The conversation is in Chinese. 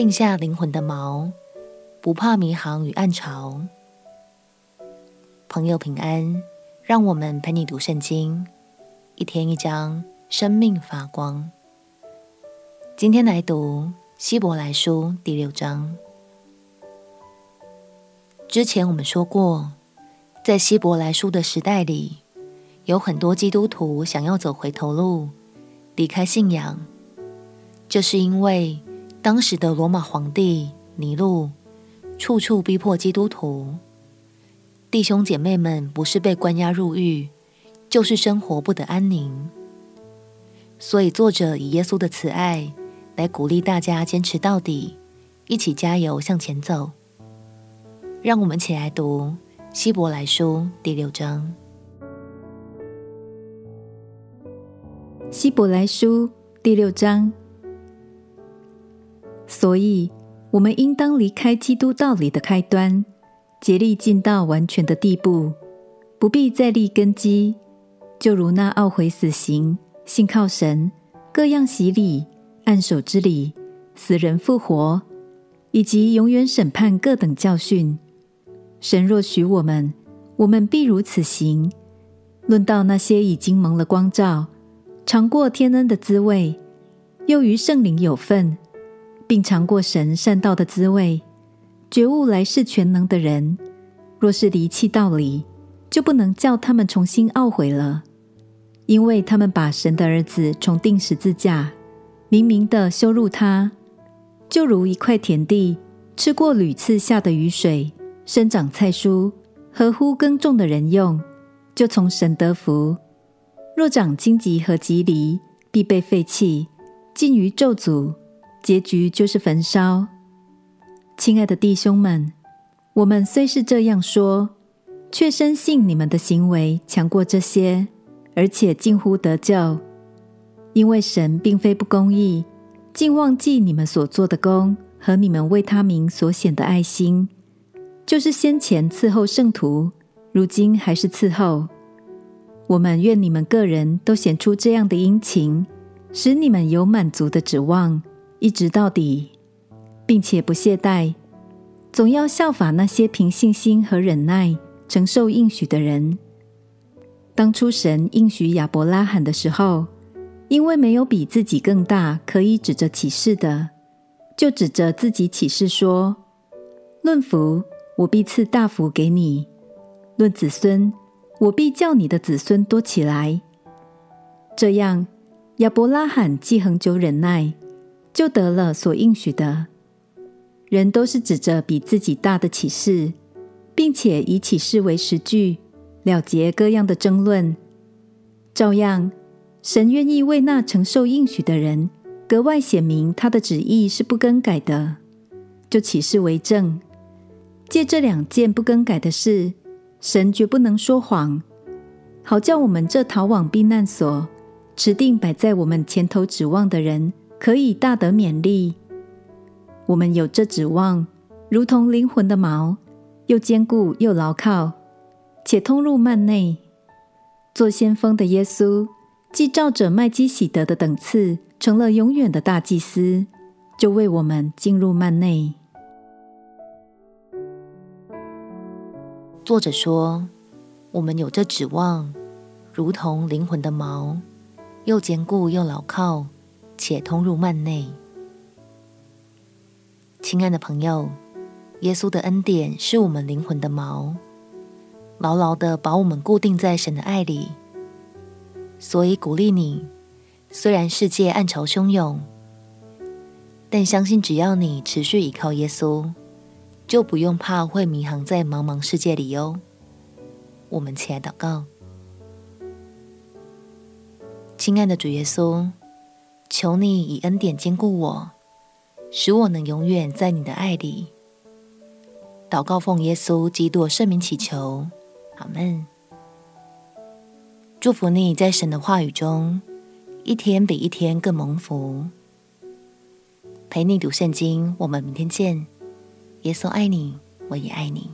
定下灵魂的锚，不怕迷航与暗潮。朋友平安，让我们陪你读圣经，一天一章，生命发光。今天来读希伯来书第六章。之前我们说过，在希伯来书的时代里，有很多基督徒想要走回头路，离开信仰，这是因为当时的罗马皇帝尼禄处处逼迫基督徒，弟兄姐妹们不是被关押入狱，就是生活不得安宁。所以作者以耶稣的慈爱来鼓励大家坚持到底，一起加油向前走。让我们起来读希伯来书第六章。希伯来书第六章，所以我们应当离开基督道理的开端，竭力尽到完全的地步，不必再立根基，就如那懊悔死刑、信靠神、各样洗礼、按手之礼、死人复活，以及永远审判各等教训。神若许我们，我们必如此行。论到那些已经蒙了光照、尝过天恩的滋味，又与圣灵有份，并尝过神善道的滋味，觉悟来世全能的人，若是离弃道理，就不能叫他们重新懊悔了，因为他们把神的儿子重钉十字架，明明的羞辱他，就如一块田地吃过屡次下的雨水。生长菜蔬，合乎耕种的人用，就从神得福；若长荆棘和蒺藜，必被废弃，尽于咒诅，结局就是焚烧。亲爱的弟兄们，我们虽是这样说，却深信你们的行为强过这些，而且近乎得救，因为神并非不公义，竟忘记你们所做的工和你们为他名所显的爱心。就是先前伺候圣徒，如今还是伺候。我们愿你们个人都显出这样的殷勤，使你们有满足的指望，一直到底，并且不懈怠，总要效法那些凭信心和忍耐承受应许的人。当初神应许亚伯拉罕的时候，因为没有比自己更大可以指着起誓的，就指着自己起誓说：“论福。”我必赐大福给你，论子孙，我必叫你的子孙多起来。这样，亚伯拉罕既恒久忍耐，就得了所应许的。人都是指着比自己大的启示，并且以启示为实据，了结各样的争论。照样，神愿意为那承受应许的人，格外显明他的旨意是不更改的，就启示为证。借这两件不更改的事，神绝不能说谎，好叫我们这逃往避难所、持定摆在我们前头指望的人，可以大得勉励。我们有这指望，如同灵魂的锚，又坚固又牢靠，且通入幔内。做先锋的耶稣，既照着麦基洗德的等次，成了永远的大祭司，就为我们进入幔内。作者说：“我们有这指望，如同灵魂的锚，又坚固又牢靠，且通入幔内。”亲爱的朋友，耶稣的恩典是我们灵魂的锚，牢牢的把我们固定在神的爱里。所以鼓励你，虽然世界暗潮汹涌，但相信只要你持续依靠耶稣。就不用怕会迷航在茫茫世界里哟。我们起来祷告，亲爱的主耶稣，求你以恩典坚固我，使我能永远在你的爱里。祷告奉耶稣基督圣名祈求，阿门。祝福你在神的话语中，一天比一天更蒙福。陪你读圣经，我们明天见。耶稣爱你，我也爱你。